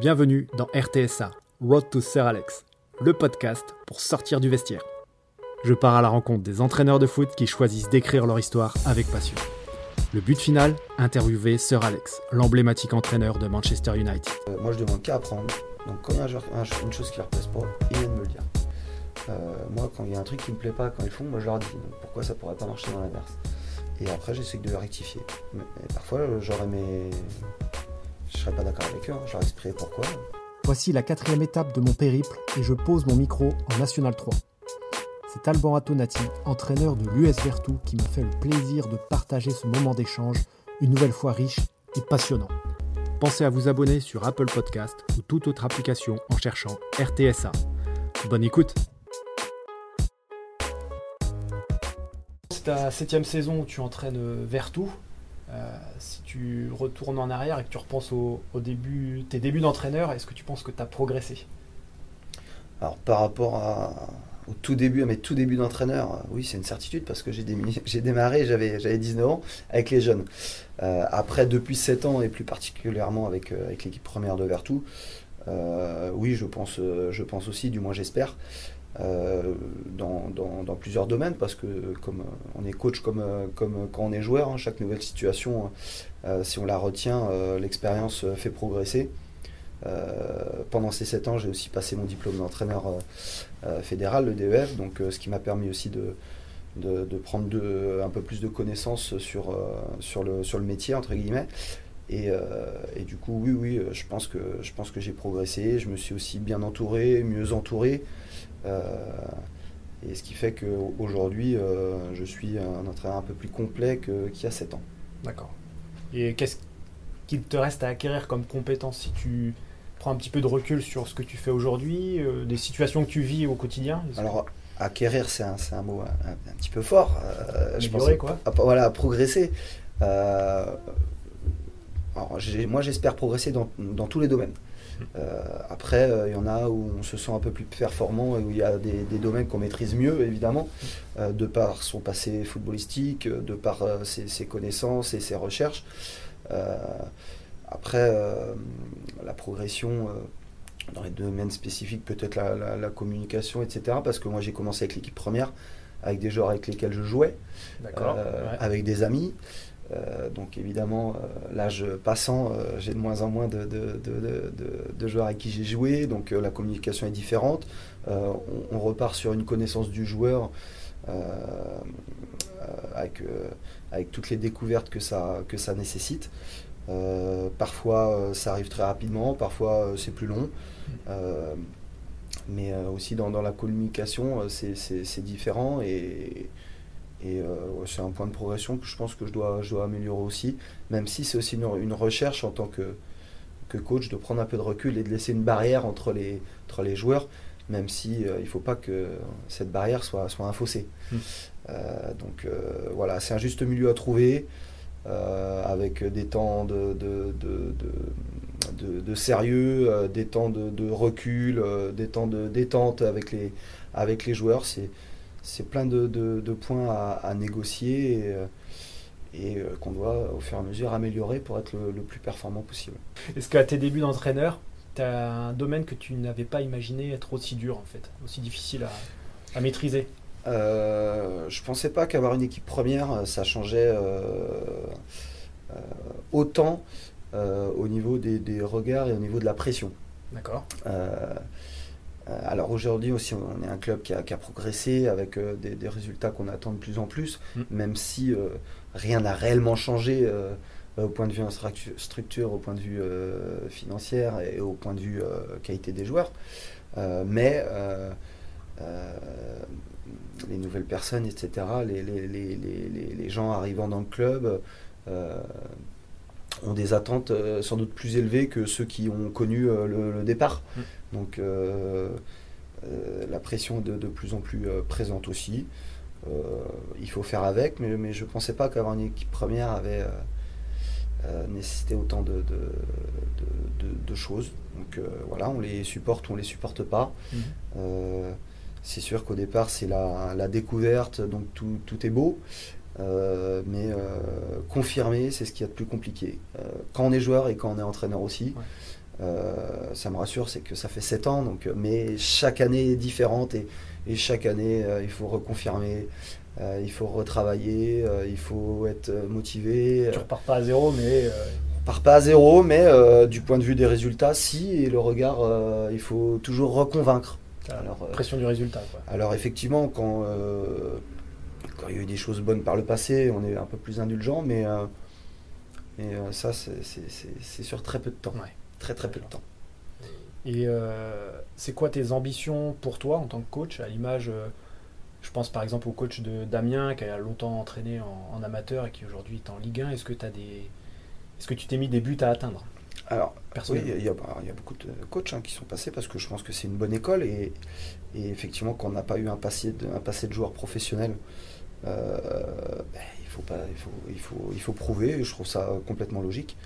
Bienvenue dans RTSA, Road to Sir Alex, le podcast pour sortir du vestiaire. Je pars à la rencontre des entraîneurs de foot qui choisissent d'écrire leur histoire avec passion. Le but final, interviewer Sir Alex, l'emblématique entraîneur de Manchester United. Euh, moi, je demande qu'à apprendre. Donc, quand il y a une chose qui leur plaise pas, ils viennent me le dire. Euh, moi, quand il y a un truc qui me plaît pas, quand ils font, moi, je leur dis pourquoi ça pourrait pas marcher dans l'inverse? Et après, j'essaie de le rectifier. Mais, parfois, j'aurais aimé. Je serais pas d'accord avec eux, hein. je leur expliquerai pourquoi. Voici la quatrième étape de mon périple et je pose mon micro en National 3. C'est Alban Antonati, entraîneur de l'US Vertou, qui m'a fait le plaisir de partager ce moment d'échange, une nouvelle fois riche et passionnant. Pensez à vous abonner sur Apple Podcast ou toute autre application en cherchant RTSA. Bonne écoute C'est ta septième saison où tu entraînes Vertou. Euh, si tu retournes en arrière et que tu repenses au, début, tes débuts d'entraîneur, est-ce que tu penses que tu as progressé? Alors, par rapport à- tout début, à mes tout débuts d'entraîneur, euh, oui, c'est une certitude parce que j'ai démarré, j'avais j'avais 19 ans avec les jeunes. Euh, après, depuis 7 ans et plus particulièrement avec, avec l'équipe première de Vertou, oui, je pense, je pense aussi, du moins j'espère, euh, dans, plusieurs domaines parce que comme euh, on est coach comme, euh, comme quand on est joueur, hein, chaque nouvelle situation, si on la retient, l'expérience fait progresser. Pendant ces 7 ans, j'ai aussi passé mon diplôme d'entraîneur fédéral, le DEF, donc ce qui m'a permis aussi de, de, prendre un peu plus de connaissances sur, sur, le, sur le métier, entre guillemets. Et, et du coup, oui, oui, je pense que, je pense que j'ai progressé. Je me suis aussi bien entouré, mieux entouré. Euh, et ce qui fait qu'aujourd'hui, euh, je suis un entraîneur un peu plus complet qu'il y a 7 ans. D'accord. Et qu'est-ce qu'il te reste à acquérir comme compétence si tu prends un petit peu de recul sur ce que tu fais aujourd'hui, euh, des situations que tu vis au quotidien? Alors, acquérir, c'est un, un mot un, un petit peu fort. Euh, je pense quoi. à- voilà, à progresser. Euh, alors, moi, j'espère progresser dans, dans tous les domaines. Euh, après, euh, il y en a où on se sent un peu plus performant et où il y a des, des domaines qu'on maîtrise mieux, évidemment, euh, de par son passé footballistique, de par ses, ses connaissances et ses recherches. Après, la progression dans les domaines spécifiques, peut-être la, la- la communication, etc. Parce que moi, j'ai commencé avec l'équipe première, avec des joueurs avec lesquels je jouais, euh, ouais. avec des amis. Euh, donc évidemment, euh, l'âge passant, euh, j'ai de moins en moins de, joueurs avec qui j'ai joué, donc la communication est différente. On, repart sur une connaissance du joueur avec, toutes les découvertes que ça, nécessite. Parfois ça arrive très rapidement, parfois c'est plus long. Mais aussi dans, dans la communication, c'est différent et, et euh, c'est un point de progression que je pense que je dois, je dois améliorer aussi, même si c'est aussi une, une recherche en tant que, que coach de prendre un peu de recul et de laisser une barrière entre les, entre les joueurs, même si euh, il ne faut pas que cette barrière soit, soit un fossé. Mm. Euh, donc voilà, c'est un juste milieu à trouver. avec des temps de, de, de, de- de- de sérieux, des temps de, recul, des temps de détente avec les, avec les joueurs. C'est, c'est plein de, de- de points à, à négocier et, euh, et, euh, qu'on doit au fur et à mesure améliorer pour être le, le plus performant possible. Est-ce qu'à tes débuts d'entraîneur, tu as un domaine que tu n'avais pas imaginé être aussi dur, en fait, aussi difficile à, à maîtriser? Euh, je pensais pas qu'avoir une équipe première, euh, ça changeait euh, euh, autant au niveau des, des regards et au niveau de la pression. D'accord. Euh, alors aujourd'hui aussi, on est un club qui a, qui a progressé avec euh, des, des résultats qu'on attend de plus en plus, Mm. même si euh, rien n'a réellement changé au point de vue structure, au point de vue euh, financier et au point de vue euh, qualité des joueurs. Euh, mais les nouvelles personnes, etc., les, les- les- les- les- les gens arrivant dans le club ont des attentes euh, sans doute plus élevées que ceux qui ont connu euh, le, le départ. Mm. Donc euh, la pression est de, de plus en plus présente aussi. Il faut faire avec, mais, mais je ne pensais pas qu'avoir une équipe première avait euh, nécessité autant de, de- de- de- de choses. Donc euh, voilà, on les supporte ou on les supporte pas. Euh, c'est sûr qu'au départ, c'est la, la découverte, donc tout, tout est beau. Euh, mais euh, confirmer, c'est ce qu'il y a de plus compliqué. Euh, quand on est joueur et quand on est entraîneur aussi. Ouais. ça me rassure, c'est que ça fait 7 ans, donc, mais chaque année est différente et, et chaque année, il faut reconfirmer. il faut retravailler, il faut être motivé. Tu repars pas à zéro, mais part pas à zéro, mais du point de vue des résultats, si, et le regard, il faut toujours reconvaincre. Alors, Pression du résultat. Quoi. Alors effectivement, quand, quand il y a eu des choses bonnes par le passé, on est un peu plus indulgent, mais, euh, euh, ça, c'est sur très peu de temps. Très très peu de temps. Et euh, c'est quoi tes ambitions pour toi en tant que coach? À l'image, je pense par exemple au coach de Damien qui a longtemps entraîné en, amateur et qui aujourd'hui est en Ligue 1. Est-ce que, as des... Est que tu t'es mis des buts à atteindre? Alors, oui, il y, a beaucoup de coachs hein, qui sont passés parce que je pense que c'est une bonne école et, effectivement, qu'on n'a pas eu un passé de, un passé de joueur professionnel, euh, ben, il, faut pas, il, faut, il, faut, il faut prouver, je trouve ça complètement logique.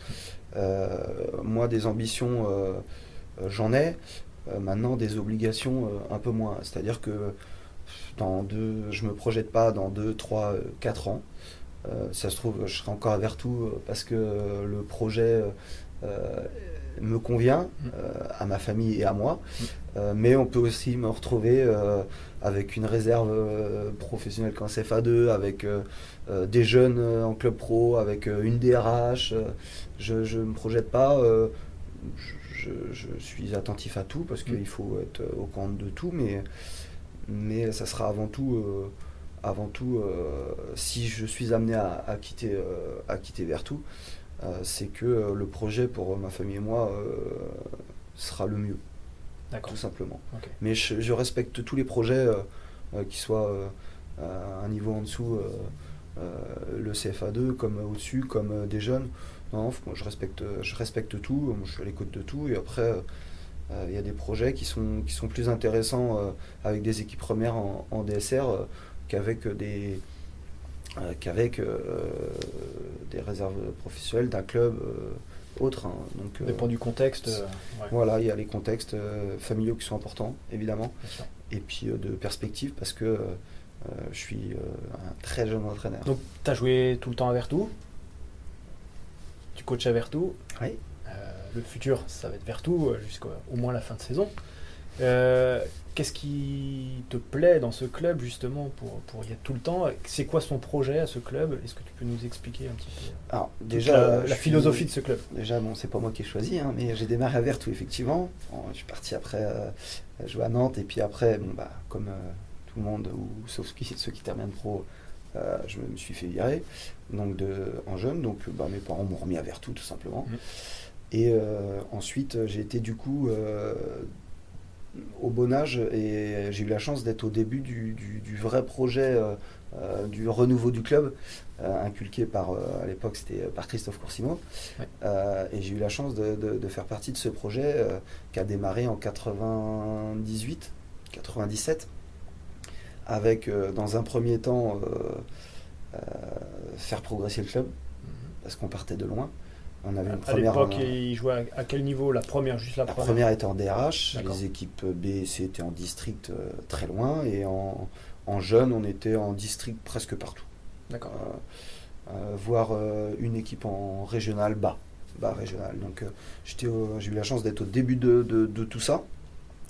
Euh, moi, des ambitions, euh, j'en ai. maintenant, des obligations, un peu moins. C'est-à-dire que dans deux, je me projette pas dans 2, 3, 4 ans. ça se trouve, je serai encore à Vertou parce que le projet me convient mm. à ma famille et à moi. Mm. mais on peut aussi me retrouver avec une réserve euh, professionnelle qu'en CFA2, avec euh, euh, des jeunes en club pro, avec une DRH. je ne me projette pas. Je, suis attentif à tout parce qu'il mm. faut être au compte de tout, mais, mais ça sera avant tout, avant tout si je suis amené à, quitter, à quitter Vertou, c'est que le projet pour ma famille et moi sera le mieux tout simplement. Mais je, respecte tous les projets, euh, euh, qui soient euh, à un niveau en dessous, le CFA2, comme au-dessus, comme des jeunes. Non, moi, je respecte, je respecte tout, je suis à l'écoute de tout, et après, il y a des projets qui sont, qui sont plus intéressants avec des équipes premières en, DSR qu'avec des, qu'avec des réserves professionnelles d'un club autre. Hein. Donc, Ça dépend du contexte. Euh, voilà, il y a les contextes euh, familiaux qui sont importants, évidemment. Et puis euh, de perspective, parce que je suis un très jeune entraîneur. Donc, tu as joué tout le temps à Vertou? Tu coaches à Vertou? Oui. le futur, ça va être Vertou jusqu'au moins la fin de saison. Qu'est-ce qui te plaît dans ce club justement pour, pour y être tout le temps? C'est quoi son projet à ce club? Est-ce que tu peux nous expliquer un petit peu? Alors, déjà, la, philosophie de ce club Déjà, bon, c'est pas moi qui ai choisi, hein, mais j'ai démarré à Vertou effectivement. je suis parti après euh, jouer à Nantes et puis après, bon, bah, comme euh, tout le monde, ou sauf ceux qui terminent pro, euh, je me suis fait virer donc de, en jeune. Donc bah, mes parents m'ont remis à Vertou tout simplement. Mmh. Et ensuite, j'ai été du coup au bon âge et j'ai eu la chance d'être au début du, vrai projet euh, euh, du renouveau du club, euh, inculqué par, à l'époque, c'était par Christophe Coursimo. et j'ai eu la chance de, faire partie de ce projet qui a démarré en 98, 97, avec dans un premier temps faire progresser le club, mhm. parce qu'on partait de loin. On avait une à l'époque, il jouait à, quel niveau La première, juste la, la première. était en DRH, les équipes B et C étaient en district euh, très loin, et en, en, jeune, on était en district presque partout. D'accord. Euh, euh, voire une équipe en régional bas, bas régional. Donc j'ai eu la chance d'être au début de, de, tout ça,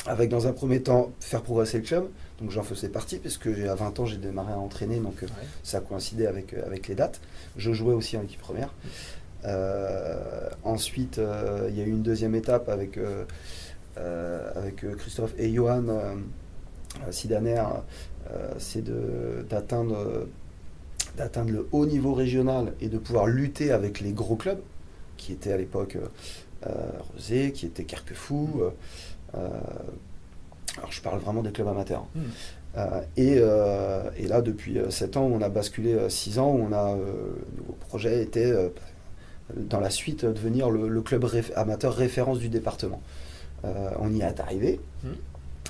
avec dans un premier temps faire progresser le club. Donc j'en faisais partie, puisque à 20 ans j'ai démarré à entraîner, donc ça coïncidait avec, avec les dates. Je jouais aussi en équipe première. Euh, ensuite, euh, il y a eu une deuxième étape avec, euh, avec Christophe et Johan Sidaner, c'est d'atteindre d'atteindre le haut niveau régional et de pouvoir lutter avec les gros clubs, qui étaient à l'époque Rosé, qui étaient Carquefou. alors je parle vraiment des clubs amateurs. Hmm. et, et, là, depuis 7 ans, on a basculé 6 ans, où on a, le nouveau projet était dans la suite devenir le, club amateur référence du département. Euh, on y est arrivé, hmm.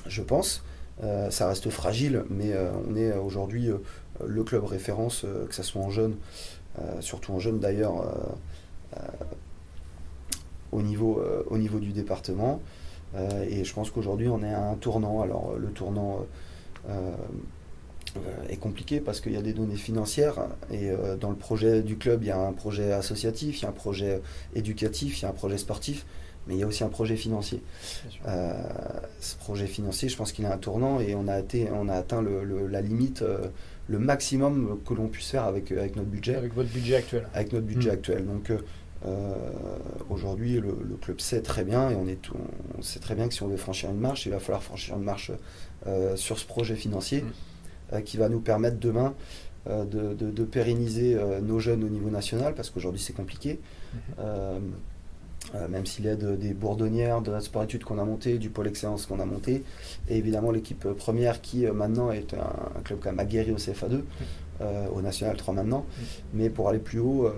je pense. Euh, ça reste fragile, mais euh, on est aujourd'hui le club référence, que ce soit en jeune, surtout en jeune d'ailleurs, au, niveau, au niveau du département. et je pense qu'aujourd'hui on est à un tournant. Alors le tournant euh, est compliqué parce qu'il y a des données financières et euh, dans le projet du club, il y a un projet associatif, il y a un projet éducatif, il y a un projet sportif. mais il y a aussi un projet financier. ce projet financier, je pense qu'il a un tournant et on a, été, on a atteint la limite, le maximum que l'on puisse faire avec, avec notre budget. Avec votre budget actuel. Avec notre budget hmm. actuel. Donc aujourd'hui, le, club sait très bien et on, est on sait très bien que si on veut franchir une marche, il va falloir franchir une marche sur ce projet financier hmm. Qui va nous permettre demain euh, de, pérenniser euh, nos jeunes au niveau national, parce qu'aujourd'hui c'est compliqué. Mhm. Euh, même si l'aide des bourdonnières, de la sport études qu'on a monté, du pôle excellence qu'on a monté, et évidemment l'équipe première qui maintenant est un, club quand même aguerri au CFA2, mhm. au National 3 maintenant. Mais pour aller plus haut,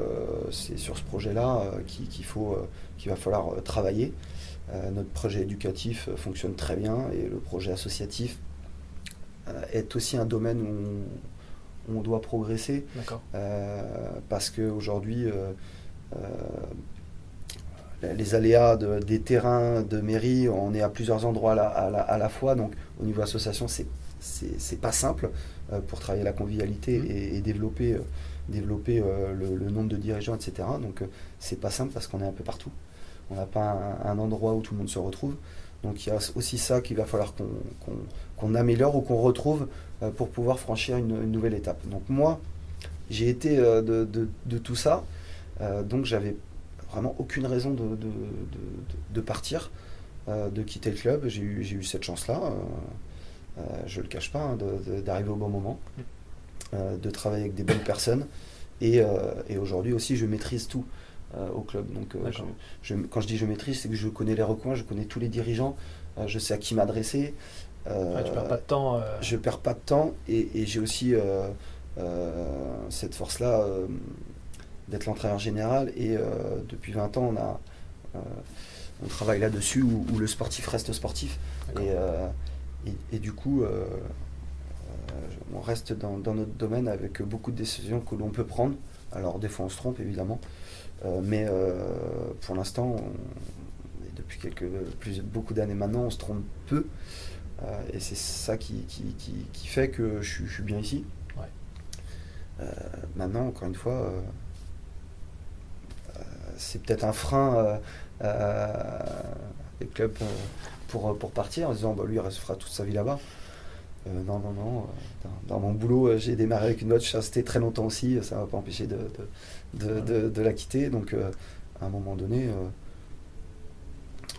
c'est sur ce projet-là qu'il faut, qu'il va falloir travailler. notre projet éducatif fonctionne très bien et le projet associatif est aussi un domaine où on doit progresser. Euh, parce qu'aujourd'hui, euh, euh, les aléas des terrains de mairie, on est à plusieurs endroits à la, fois. Donc, au niveau association, c'est c'est pas simple pour travailler la convivialité mmh. et, développer, développer le, nombre de dirigeants, etc. Donc c'est pas simple parce qu'on est un peu partout. On n'a pas un, endroit où tout le monde se retrouve. Donc il y a aussi ça qu'il va falloir qu'on améliore ou qu'on retrouve euh, pour pouvoir franchir une, nouvelle étape. Donc moi, j'ai été euh, de, tout ça, euh, donc j'avais vraiment aucune raison de, partir, de quitter le club. J'ai eu, cette chance-là, je ne le cache pas, hein, d'arriver au bon moment, de travailler avec des bonnes personnes. Et, aujourd'hui aussi, je maîtrise tout au club. Donc, quand je dis je maîtrise, c'est que je connais les recoins, je connais tous les dirigeants, je sais à qui m'adresser, euh, tu perds pas de temps. Euh. Je perds pas de temps et, j'ai aussi euh, cette force-là d'être l'entraîneur général et depuis 20 ans on a on travaille là-dessus où, le sportif reste sportif et, et, du coup on reste dans, notre domaine avec beaucoup de décisions que l'on peut prendre alors des fois on se trompe évidemment mais pour l'instant depuis quelques plus beaucoup d'années maintenant on se trompe peu euh, et c'est ça qui, qui, fait que je, suis bien ici. Euh, maintenant, encore une fois, euh, c'est peut-être un frein des clubs pour, pour partir en disant bah, lui il restera toute sa vie là-bas. non, non, non. Dans, mon boulot, j'ai démarré avec une note, suis resté très longtemps aussi, ça ne m'a pas empêché de, de, de, la quitter. Donc, à un moment donné,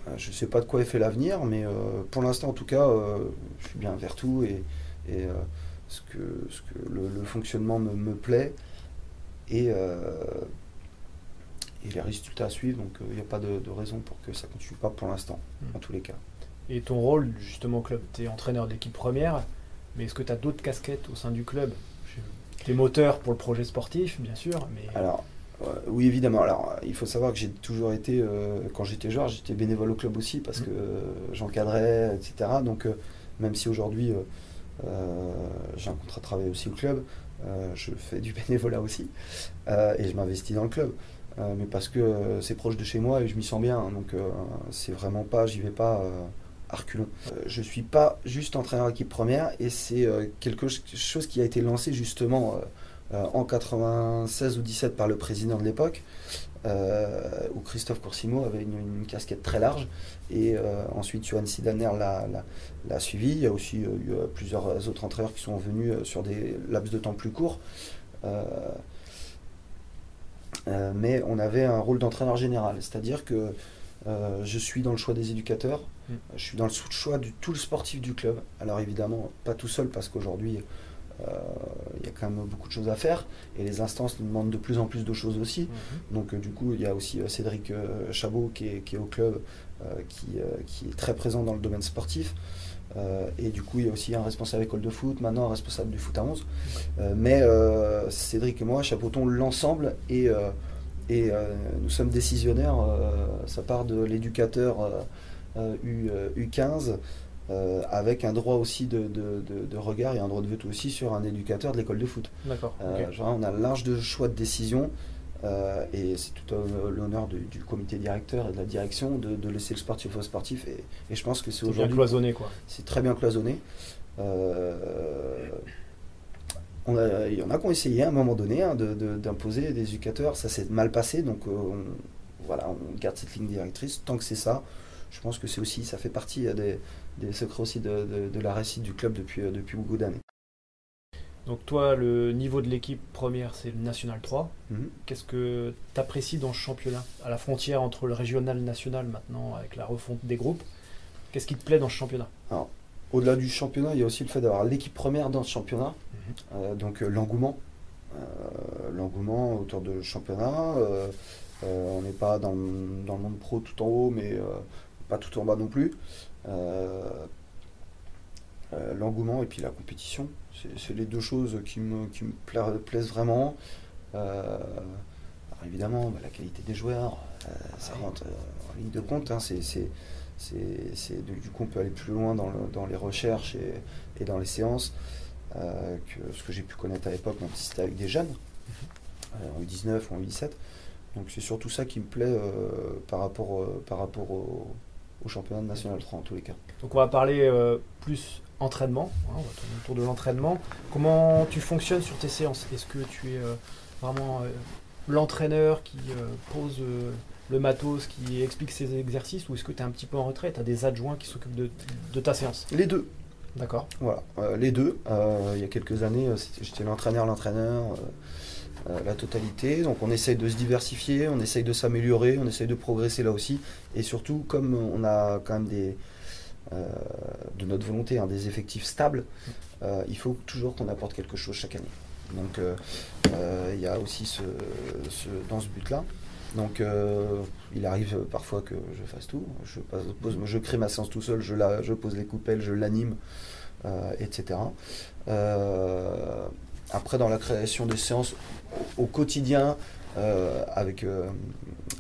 euh, je ne sais pas de quoi est fait l'avenir, mais euh, pour l'instant, en tout cas, euh, je suis bien vers tout et, ce que, ce que le, fonctionnement me, plaît et, et, les résultats à suivre. Donc, il n'y a pas de, raison pour que ça ne continue pas pour l'instant, hmm. en tous les cas. Et ton rôle, justement, au club, tu es entraîneur d'équipe première, mais est-ce que tu as d'autres casquettes au sein du club? Tu es moteur pour le projet sportif, bien sûr, mais... Alors, oui, évidemment. Alors, il faut savoir que j'ai toujours été, euh, quand j'étais joueur, j'étais bénévole au club aussi parce mm. que j'encadrais, etc. Donc, euh, même si aujourd'hui euh, j'ai un contrat de travail aussi au club, je fais du bénévolat aussi et je m'investis dans le club. mais parce que c'est proche de chez moi et je m'y sens bien. donc, c'est vraiment pas, j'y vais pas à reculons. je suis pas juste entraîneur d'équipe première et c'est quelque chose qui a été lancé justement euh, en 96 ou 17 par le président de l'époque, euh, où Christophe Coursimo avait une, casquette très large. Et euh, ensuite, Johan Sidaner l'a suivi. Il y a aussi eu plusieurs autres entraîneurs qui sont venus sur des laps de temps plus courts. mais on avait un rôle d'entraîneur général, c'est-à-dire que je suis dans le choix des éducateurs, mm. je suis dans le choix de tout le sportif du club. Alors évidemment, pas tout seul parce qu'aujourd'hui, il euh, y a quand même beaucoup de choses à faire et les instances nous demandent de plus en plus de choses aussi. Mhm. Donc euh, du coup, il y a aussi euh, Cédric Chabot qui est, au club, qui, qui, est très présent dans le domaine sportif. et du coup, il y a aussi un responsable école de foot, maintenant un responsable du foot à 11. mais Cédric et moi chapeautons l'ensemble et, et nous sommes décisionnaires. ça part de l'éducateur U15 euh, avec un droit aussi de, regard et un droit de veto aussi sur un éducateur de l'école de foot. D'accord. Euh, on a large de choix de décision euh, et c'est tout l'honneur du, comité directeur et de la direction de, laisser le sportif au sportif et, je pense que c'est aujourd'hui. bien cloisonné quoi. C'est très bien cloisonné. on il y en a qui ont essayé à un moment donné hein, d'imposer des éducateurs, ça s'est mal passé donc voilà, on garde cette ligne directrice. Tant que c'est ça, je pense que c'est aussi, ça fait partie des, des secrets aussi de, de, la réussite du club depuis, depuis beaucoup d'années. Donc toi, le niveau de l'équipe première, c'est le National 3. Mhm. Qu'est-ce que tu apprécies dans ce championnat? À la frontière entre le régional et le national maintenant, avec la refonte des groupes, qu'est-ce qui te plaît dans ce championnat? Au-delà du championnat, il y a aussi le fait d'avoir l'équipe première dans ce championnat. Mhm. Euh, donc euh, l'engouement. Euh, l'engouement autour de championnat. on n'est pas dans, dans, le monde pro tout en haut, mais pas tout en bas non plus. l'engouement et puis la compétition. C'est les deux choses qui me, qui me plaisent vraiment. Euh, évidemment, bah, la qualité des joueurs, euh, ça rentre euh, en ligne de compte. Hein, c'est, du coup, on peut aller plus loin dans, dans les recherches et, et, dans les séances que ce que j'ai pu connaître à l'époque, même si c'était avec des jeunes, en U19 ou en U17. Donc c'est surtout ça qui me plaît par rapport, par rapport au, au, championnat national 3 en tous les cas. Donc on va parler plus entraînement, hein, on va tourner autour de l'entraînement. Comment tu fonctionnes sur tes séances? Est-ce que tu es euh, vraiment euh, l'entraîneur qui euh, pose le matos, qui explique ses exercices, ou est-ce que tu es un petit peu en retrait Tu as des adjoints qui s'occupent de, ta séance? Les deux. D'accord. Voilà, les deux. il y a quelques années, j'étais l'entraîneur, l'entraîneur. La totalité. Donc on essaye de se diversifier, on essaye de s'améliorer, on essaye de progresser là aussi. Et surtout, comme on a quand même des, euh, de notre volonté, hein, des effectifs stables, euh, il faut toujours qu'on apporte quelque chose chaque année. Donc euh, il y a aussi ce, dans ce but-là. Donc il arrive parfois que je fasse tout. Je, pose, je crée ma séance tout seul, je, la, je pose les coupelles, je l'anime, etc. après, dans la création des séances au, quotidien, avec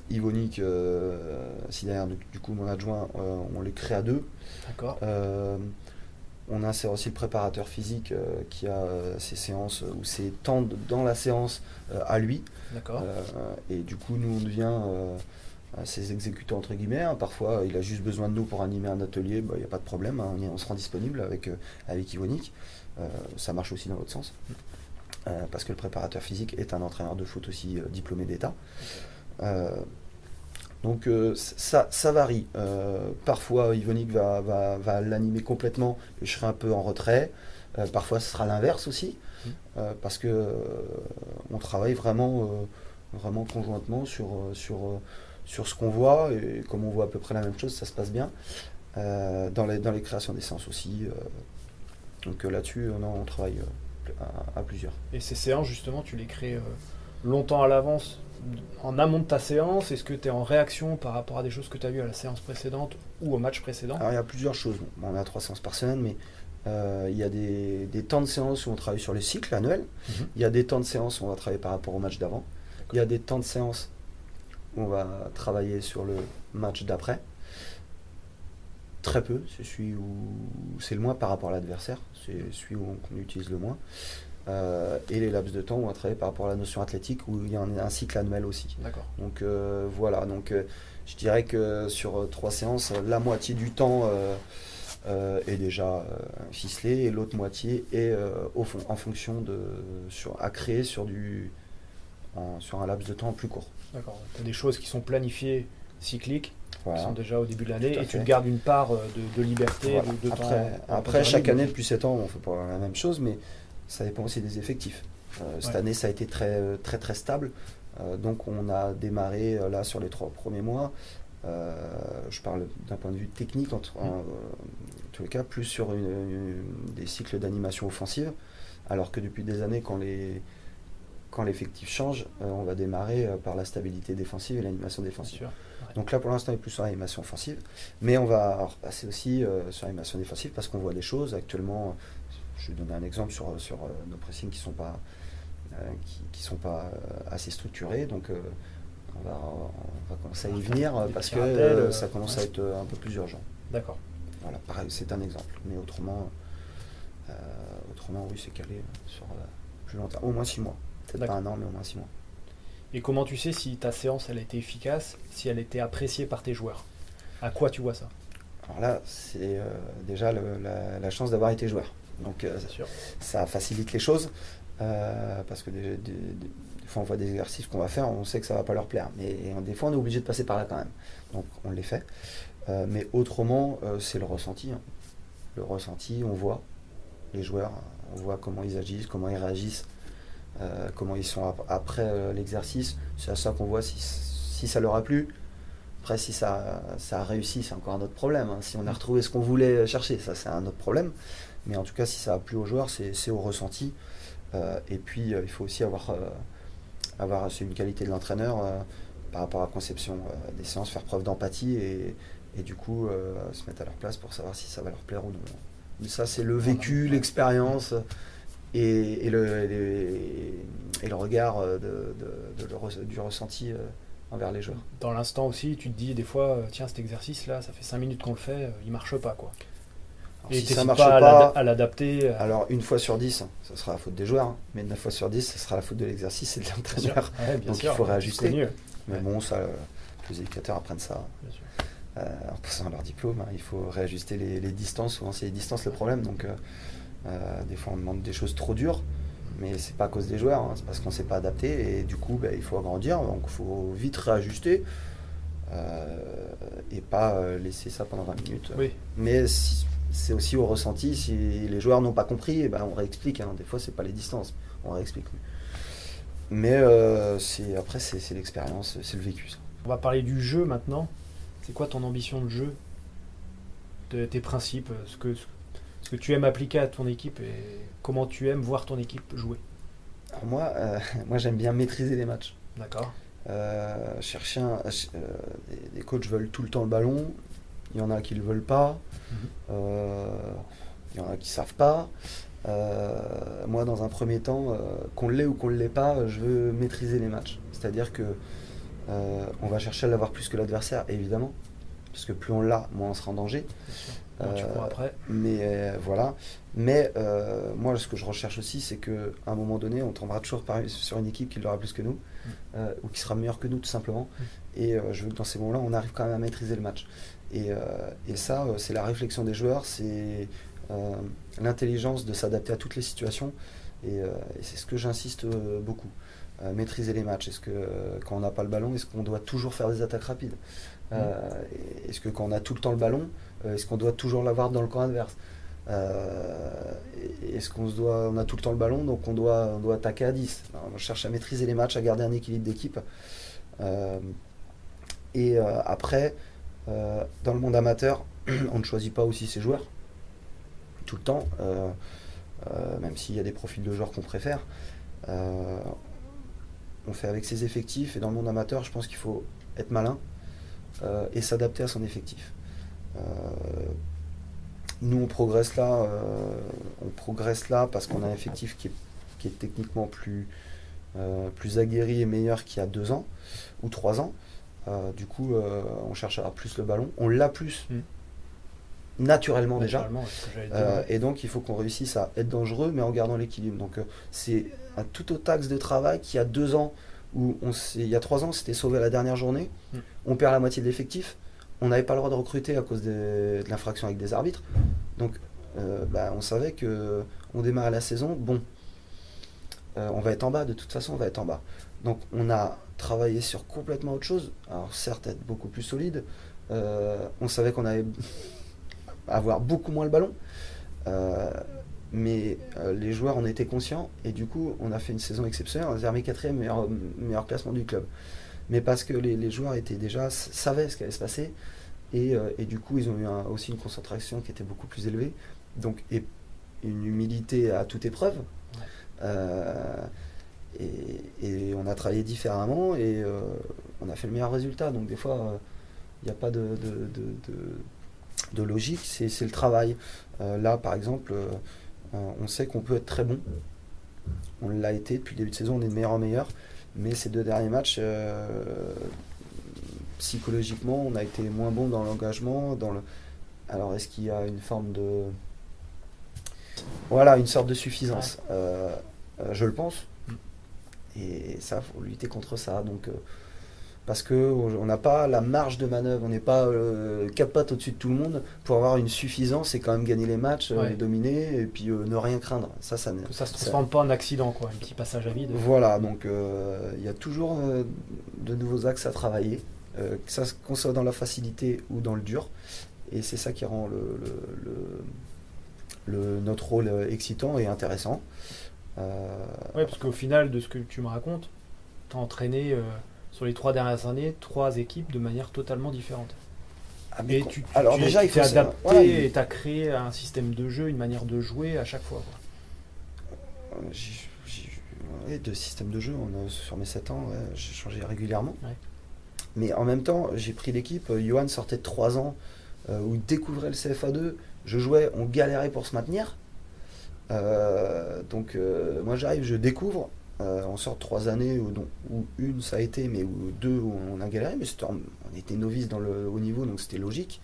Yvonique, si derrière du coup mon adjoint, on les crée à deux. D'accord. Euh, on insère aussi le préparateur physique euh, qui a euh, ses séances ou ses temps dans la séance à lui. D'accord. et du coup, nous, on devient ses exécutants entre guillemets. Hein. Parfois, il a juste besoin de nous pour animer un atelier, bah, il n'y a pas de problème, hein. on, on, se rend disponible avec, avec Yvonique. ça marche aussi dans l'autre sens. Parce que le préparateur physique est un entraîneur de foot aussi diplômé d'État. Donc euh, ça, ça, varie. Euh, parfois, Yvonique va, va, l'animer complètement et je serai un peu en retrait. Euh, parfois, ce sera l'inverse aussi, mmh. parce que on travaille vraiment, vraiment conjointement sur, sur, sur ce qu'on voit et comme on voit à peu près la même chose, ça se passe bien. dans, les, dans les créations d'essence aussi. donc là-dessus, on, travaille à, à, plusieurs. Et ces séances, justement, tu les crées longtemps à l'avance en amont de ta séance Est-ce que tu es en réaction par rapport à des choses que tu as vues à la séance précédente ou au match précédent? Alors, il y a plusieurs choses. on a trois séances par semaine, mais euh, il y a des, temps de séance où on travaille sur le cycle annuel. Mhm. Il y a des temps de séance où on va travailler par rapport au match d'avant. Il y a des temps de séance où on va travailler sur le match d'après. Très peu, c'est celui où c'est le moins par rapport à l'adversaire, c'est celui où on utilise le moins. Euh, et les laps de temps, on va travailler par rapport à la notion athlétique où il y a un, cycle annuel aussi. D'accord. Donc euh, voilà, donc euh, je dirais que sur trois séances, la moitié du temps est déjà ficelé et l'autre moitié est au fond, en fonction de sur, à créer sur du sur un laps de temps plus court. D'accord. Tu as des choses qui sont planifiées cycliques qui sont déjà au début de l'année et tu te gardes une part de, liberté, de, après, temps, après chaque année depuis 7 ans, on fait pas la même chose, mais ça dépend aussi des effectifs. Euh, cette année, ça a été très, très, très stable. Euh, donc, on a démarré euh, là sur les trois premiers mois. je parle d'un point de vue technique, en, tous les cas, plus sur des cycles d'animation offensive. Alors que depuis des années, quand les, quand l'effectif change, on va démarrer par la stabilité défensive et l'animation défensive. Donc là, pour l'instant, on est plus sur l'animation offensive, mais on va repasser aussi sur l'animation défensive parce qu'on voit des choses. Actuellement, je vais donner un exemple sur, sur euh, nos pressings qui ne sont pas, euh, qui, sont pas euh, assez structurés. Donc, on va, on, va, commencer à y venir parce que ça commence à être un peu plus urgent. D'accord. Voilà, pareil, c'est un exemple. Mais autrement, autrement oui, c'est calé sur plus longtemps. Au moins six mois. Peut-être pas un an, mais au moins six mois. Et comment tu sais si ta séance elle a été efficace, si elle a été appréciée par tes joueurs? À quoi tu vois ça? Alors là, c'est déjà la, chance d'avoir été joueur. Donc euh, ça facilite les choses. parce que des, fois on voit des exercices qu'on va faire, on sait que ça va pas leur plaire. Mais des fois on est obligé de passer par là quand même. Donc on les fait. mais autrement, c'est le ressenti. Hein. Le ressenti, on voit les joueurs, on voit comment ils agissent, comment ils réagissent, comment ils sont après l'exercice. C'est à ça qu'on voit si, si ça leur a plu. Après, si ça, ça a réussi, c'est encore un autre problème. Hein. Si on a retrouvé ce qu'on voulait chercher, ça c'est un autre problème. Mais en tout cas, si ça a plu aux joueurs, c'est au ressenti. Euh, et puis, euh, il faut aussi avoir, euh, avoir c'est une qualité de l'entraîneur par rapport à la conception des séances, faire preuve d'empathie et, et, du coup se mettre à leur place pour savoir si ça va leur plaire ou non. Mais ça, c'est le vécu, l'expérience et, et, le, et, le regard de, du ressenti envers les joueurs. Dans l'instant aussi, tu te dis des fois, euh, tiens, cet exercice-là, ça fait 5 minutes qu'on le fait, euh, il marche pas. quoi. Et si ça marche pas, à l'adapter. Euh, alors, une fois sur 10, ce sera la faute des joueurs, hein. mais 9 fois sur 10, ce sera la faute de l'exercice et de l'entraîneur. Donc il faut réajuster. Mais bon, ça, les éducateurs apprennent ça. en passant leur diplôme, hein. il faut réajuster les, distances. Souvent, c'est les distances le problème. Donc, des fois, on demande des choses trop dures mais c'est pas à cause des joueurs, hein, c'est parce qu'on ne s'est pas adapté et du coup ben, il faut agrandir, donc il faut vite réajuster euh, et pas euh, laisser ça pendant 20 minutes. Mais c'est aussi au ressenti, si les joueurs n'ont pas compris, eh ben, on réexplique, hein. des fois c'est pas les distances, on réexplique. Mais euh, après c'est l'expérience, c'est le vécu. On va parler du jeu maintenant. C'est quoi ton ambition de jeu? De tes principes, ce que, ce que tu aimes appliquer à ton équipe et comment tu aimes voir ton équipe jouer Moi, euh, moi j'aime bien maîtriser les matchs. D'accord. Euh, chercher un, euh, des, coachs veulent tout le temps le ballon, il y en a qui ne le veulent pas, mhm. il y en a qui ne savent pas. moi, dans un premier temps, qu'on l'ait ou qu'on ne l'ait pas, je veux maîtriser les matchs. C'est-à-dire que on va chercher à l'avoir plus que l'adversaire, évidemment, parce que plus on l'a, moins on sera en danger. Euh, après. Mais euh, voilà. Mais euh, moi, ce que je recherche aussi, c'est qu'à un moment donné, on tombera toujours sur une équipe qui l'aura plus que nous, mm. ou qui sera meilleure que nous, tout simplement. Mm. Et je veux que dans ces moments-là, on arrive quand même à maîtriser le match. Et, et ça, c'est la réflexion des joueurs, c'est l'intelligence de s'adapter à toutes les situations. Et, c'est ce que j'insiste beaucoup. maîtriser les matchs. Est-ce que quand on n'a pas le ballon, est-ce qu'on doit toujours faire des attaques rapides? Mm. Est-ce que quand on a tout le temps le ballon, est-ce qu'on doit toujours l'avoir dans le camp adverse euh, Est-ce qu'on se doit, on a tout le temps le ballon, donc on doit, on doit attaquer à 10 On cherche à maîtriser les matchs, à garder un équilibre d'équipe. Euh, et après, dans le monde amateur, on ne choisit pas aussi ses joueurs tout le temps, même s'il y a des profils de joueurs qu'on préfère. on fait avec ses effectifs et dans le monde amateur, je pense qu'il faut être malin et s'adapter à son effectif. Euh, nous, on progresse là, euh, on progresse là parce qu'on a un effectif qui est, techniquement plus, euh, plus aguerri et meilleur qu'il y a deux ans ou trois ans. du coup, on cherche à avoir plus le ballon. On l'a plus mm. naturellement, déjà. et donc, il faut qu'on réussisse à être dangereux, mais en gardant l'équilibre. Donc, c'est un tout autre axe de travail qu'il y a deux ans, où on il y a trois ans, c'était sauvé à la dernière journée. Mm. On perd la moitié de l'effectif on n'avait pas le droit de recruter à cause de, l'infraction avec des arbitres. Donc, euh, bah, on savait que on démarrait la saison, bon, euh, on va être en bas, de toute façon, on va être en bas. Donc, on a travaillé sur complètement autre chose. Alors, certes, être beaucoup plus solide. Euh, on savait qu'on allait avoir beaucoup moins le ballon. mais les joueurs en étaient conscients et du coup, on a fait une saison exceptionnelle. On a terminé quatrième meilleur, meilleur classement du club mais parce que les, joueurs étaient déjà savaient ce qui allait se passer. Et, euh, et du coup ils ont eu aussi une concentration qui était beaucoup plus élevée. Donc et une humilité à toute épreuve. Euh, et, et, on a travaillé différemment et euh, on a fait le meilleur résultat. Donc des fois il n'y a pas de, de, de, de logique. C'est le travail. Là par exemple on sait qu'on peut être très bon. On l'a été depuis le début de saison. On est de meilleur en meilleur mais ces deux derniers matchs, euh, psychologiquement, on a été moins bon dans l'engagement. Dans le... Alors, est-ce qu'il y a une forme de. Voilà, une sorte de suffisance. Euh, euh, je le pense. Mm. Et ça, il faut lutter contre ça. Donc, parce qu'on n'a pas la marge de manœuvre, on n'est pas euh, quatre pattes au-dessus de tout le monde pour avoir une suffisance et quand même gagner les matchs, euh, les dominer et puis euh, ne rien craindre. Ça, ça, que ça se transforme pas en accident, quoi, un petit passage à vide. Voilà, donc il y a toujours de nouveaux axes à travailler, que ça qu'on soit dans la facilité ou dans le dur, et c'est ça qui rend le, le, notre rôle excitant et intéressant. oui, parce qu'au final, de ce que tu me racontes, tu as entraîné sur les trois dernières années trois équipes de manière totalement différente. Ah, mais tu, alors déjà, il faut adapter et tu as créé un système de jeu, une manière de jouer à chaque fois. J'ai de système de jeu, on a, sur mes 7 ans, j'ai changé régulièrement. Mais en même temps, j'ai pris l'équipe. Euh, Johan sortait de 3 ans euh, où il découvrait le CFA2. Je jouais, on galérait pour se maintenir. Euh, donc moi j'arrive, je découvre. Euh, on sort trois années où, où, une ça a été, mais où deux où on a galéré, mais on était novice dans le haut niveau, donc c'était logique.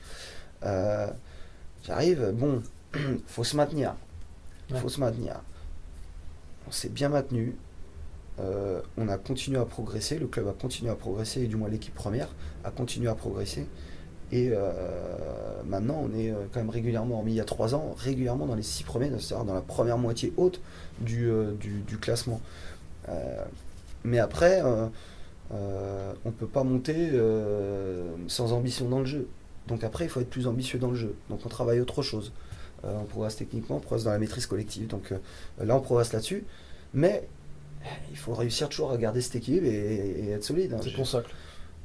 Euh, j'arrive, bon, faut se maintenir. Il faut se maintenir. On s'est bien maintenu. Euh, on a continué à progresser, le club a continué à progresser, et du moins l'équipe première a continué à progresser. Et maintenant, on est quand même régulièrement, hormis il y a trois ans, régulièrement dans les six premiers, c'est-à-dire dans la première moitié haute du, du classement. Euh, mais après, euh, euh, on ne peut pas monter sans ambition dans le jeu. Donc après, il faut être plus ambitieux dans le jeu. Donc on travaille autre chose. on progresse techniquement, on progresse dans la maîtrise collective. Donc là, on progresse là-dessus. Mais il faut réussir toujours à garder cet équilibre et, être solide. Hein. C'est ton socle.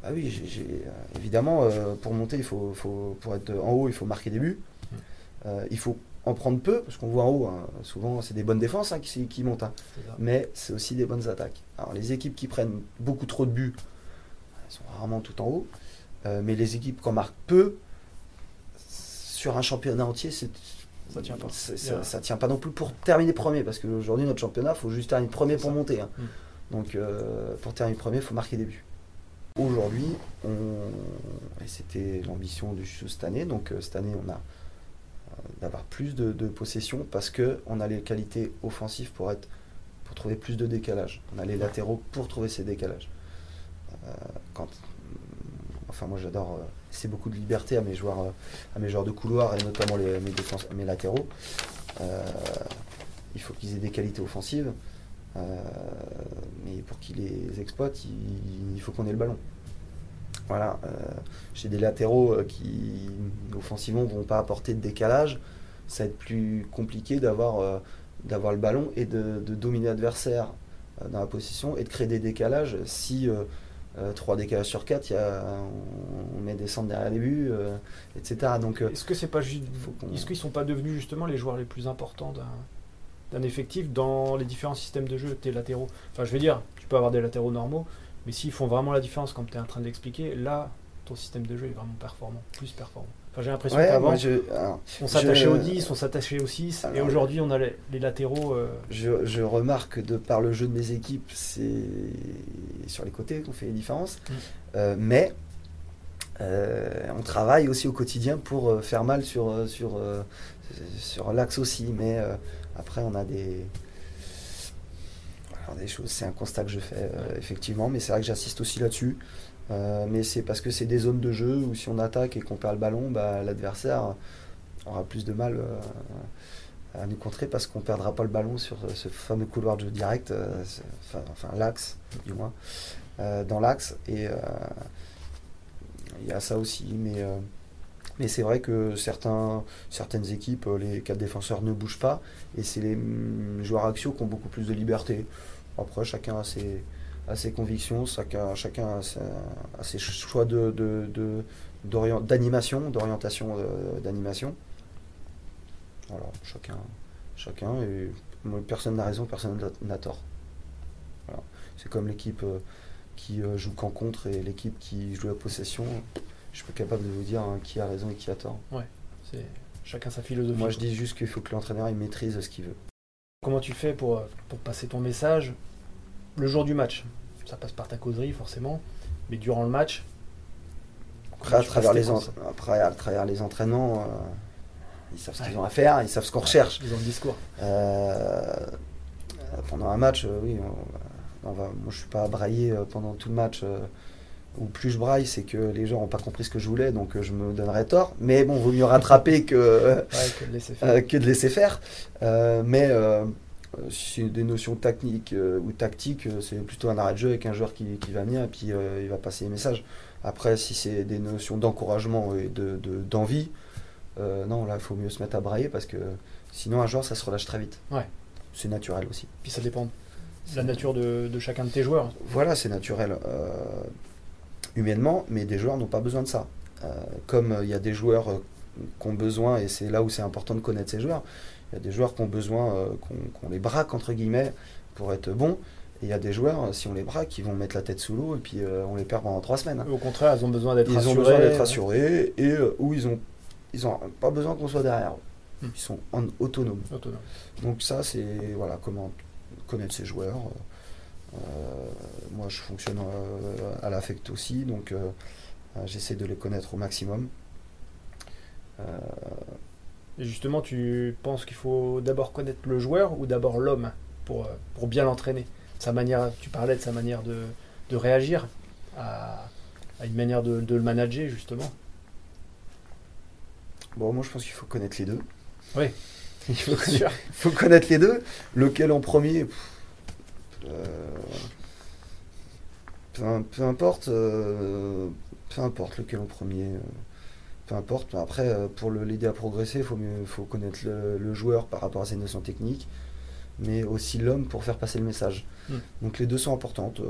Ah oui, évidemment, pour monter, il faut, faut, pour être en haut, il faut marquer des buts. Mmh. il faut en prendre peu, parce qu'on voit en haut, hein, souvent c'est des bonnes défenses hein, qui, qui, montent, hein. mais c'est aussi des bonnes attaques. Alors les équipes qui prennent beaucoup trop de buts, elles sont rarement tout en haut, euh, mais les équipes qui en marquent peu, sur un championnat entier, c'est, ça tient pas. Ça, tient pas non plus pour terminer premier, parce qu'aujourd'hui notre championnat, il faut juste terminer premier pour monter. Mm. Donc euh, pour terminer premier, il faut marquer des buts. Aujourd'hui, on... et c'était l'ambition du cette année, donc euh, cette année on a d'avoir plus de, possession parce qu'on a les qualités offensives pour, être, pour trouver plus de décalage. On a les latéraux pour trouver ces décalages. Euh, enfin, moi j'adore c'est beaucoup de liberté à mes joueurs, à mes joueurs de couloir et notamment mes, mes latéraux. Euh, il faut qu'ils aient des qualités offensives. Euh, mais pour qu'ils les exploitent, il faut qu'on ait le ballon. Voilà, euh, j'ai des latéraux euh, qui offensivement vont pas apporter de décalage. Ça va être plus compliqué d'avoir euh, d'avoir le ballon et de, dominer l'adversaire dans la position et de créer des décalages. Si 3 décalages sur 4, y a, on, met des centres derrière les buts, etc. Donc, est-ce que c'est pas est-ce qu'ils sont pas devenus justement les joueurs les plus importants d'un effectif dans les différents systèmes de jeu, tes latéraux? Enfin, je veux dire, tu peux avoir des latéraux normaux, mais s'ils font vraiment la différence, comme tu es en train de l'expliquer, là, ton système de jeu est vraiment performant, plus performant. Enfin, j'ai l'impression qu'avant, on s'attachait aux 10, on s'attachait aux 6, et aujourd'hui, on a les, latéraux. Euh, je, remarque de par le jeu de mes équipes, c'est sur les côtés qu'on fait les différences. Mm. Euh, mais euh, on travaille aussi au quotidien pour faire mal sur, sur, sur l'axe aussi. Mais après, on a des C'est un constat que je fais, euh, effectivement, mais c'est vrai que j'assiste aussi là-dessus. Euh, mais c'est parce que c'est des zones de jeu où si on attaque et qu'on perd le ballon, bah, l'adversaire aura plus de mal euh, à nous contrer parce qu'on ne perdra pas le ballon sur ce fameux couloir de jeu direct, enfin, l'axe du moins, dans l'axe. Et il y a ça aussi, mais mais c'est vrai que certains, certaines équipes, les quatre défenseurs ne bougent pas, et c'est les mm, joueurs axiaux qui ont beaucoup plus de liberté. Après, chacun a ses, ses convictions, chacun, chacun a, ses, choix de, d'animation, d'orientation euh, d'animation. Voilà, chacun, chacun et personne n'a raison, personne n'a tort. C'est comme l'équipe euh, qui euh, joue qu'en contre et l'équipe qui joue la possession. Je suis pas capable de vous dire hein, qui a raison et qui a tort. Ouais, c'est chacun sa philosophie. Moi, je dis juste qu'il faut que l'entraîneur il maîtrise ce qu'il veut. Comment tu fais pour, pour passer ton message le jour du match Ça passe par ta causerie forcément, mais durant le match Après, à travers, les après à travers les entraînements, euh, ils savent ce qu'ils ont à faire, ils savent ce qu'on recherche. Ils ont le discours. Euh, pendant un match, euh, oui, on, va, moi je suis pas à brailler pendant tout le match ou plus je braille, c'est que les gens n'ont pas compris ce que je voulais, donc je me donnerais tort. Mais bon, vaut mieux rattraper que, que, de laisser faire. que de laisser faire. mais si c'est des notions techniques ou tactiques, c'est plutôt un arrêt de jeu avec un joueur qui, qui va venir et puis il va passer les messages. Après, si c'est des notions d'encouragement et d'envie, de, non, là, il faut mieux se mettre à brailler parce que sinon, un joueur, ça se relâche très vite. Ouais. C'est naturel aussi. Puis ça dépend de la nature de, de chacun de tes joueurs. Voilà, c'est naturel humainement, mais des joueurs n'ont pas besoin de ça. Euh, comme euh, il y a des joueurs euh, qui ont besoin, et c'est là où c'est important de connaître ces joueurs, il y a des joueurs qui ont besoin qu'on les braque, entre guillemets, pour être bons. Et il y a des joueurs, si on les braque, ils vont mettre la tête sous l'eau et puis on les perd pendant trois semaines. Au contraire, ils ont besoin d'être rassurés. Ils ont besoin d'être rassurés et où ils ont, ils ont pas besoin qu'on soit derrière eux. Hmm. Ils sont en autonomes. Autonome. Donc ça, c'est voilà comment connaître ces joueurs. Euh, moi, je fonctionne euh, à l'affect aussi, donc euh, j'essaie de les connaître au maximum. Et justement, tu penses qu'il faut d'abord connaître le joueur ou d'abord l'homme pour, pour bien l'entraîner? Sa manière, tu parlais de sa manière de, de réagir à, à, une manière de, de, le manager justement. Bon, moi je pense qu'il faut connaître les deux. Oui, il faut, connaître, faut connaître les deux. Lequel en premier? Euh, peu, importe, euh, peu importe lequel en premier. Euh, peu importe. Après, pour l'aider à progresser, il faut, faut connaître le, joueur par rapport à ses notions techniques, mais aussi l'homme pour faire passer le message. Hmm. Donc les deux sont importantes.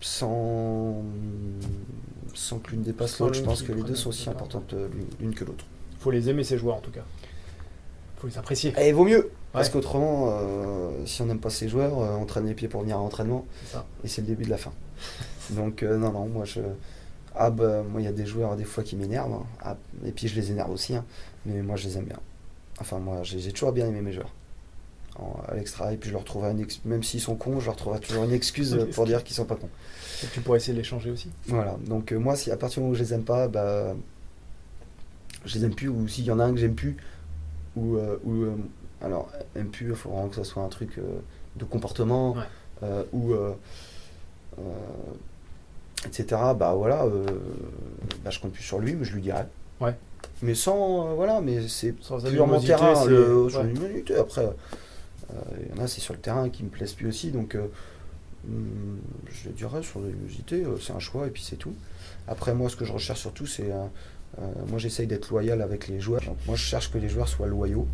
sans, sans que l'une dépasse l'autre, je pense que les deux sont aussi importantes l'une que l'autre. Il faut les aimer, ces joueurs, en tout cas. Il faut les apprécier. Et il vaut mieux. Parce qu'autrement, euh, si on n'aime pas ces joueurs, euh, on traîne les pieds pour venir à l'entraînement. Et c'est le début de la fin. Donc, euh, non, non, moi, je. Ah, bah, moi, il y a des joueurs, des fois, qui m'énervent. Hein. Ah, et puis, je les énerve aussi. Hein. Mais moi, je les aime bien. Enfin, moi, j'ai toujours bien aimé mes joueurs. à l'extra. Et puis, je leur trouverai une Même s'ils sont cons, je leur trouverai toujours une excuse pour dire qu'ils sont pas cons. Et tu pourrais essayer de les changer aussi. Voilà. Donc, moi, si à partir du moment où je les aime pas, bah. Je les aime plus. Ou s'il y en a un que j'aime plus, ou, ou alors, MPU, il faut vraiment que ça soit un truc euh, de comportement euh, ou euh, etc. Bah voilà, bah, je compte plus sur lui, mais je lui dirai. Ouais. Mais sans, voilà, mais c'est purement terrain, le, sur Après, il y en a, c'est sur le terrain qui me plaisent plus aussi, donc hmm, je dirais sur l'animosité, c'est un choix et puis c'est tout. Après, moi, ce que je recherche surtout, c'est. moi, j'essaye d'être loyal avec les joueurs. moi, je cherche que les joueurs soient loyaux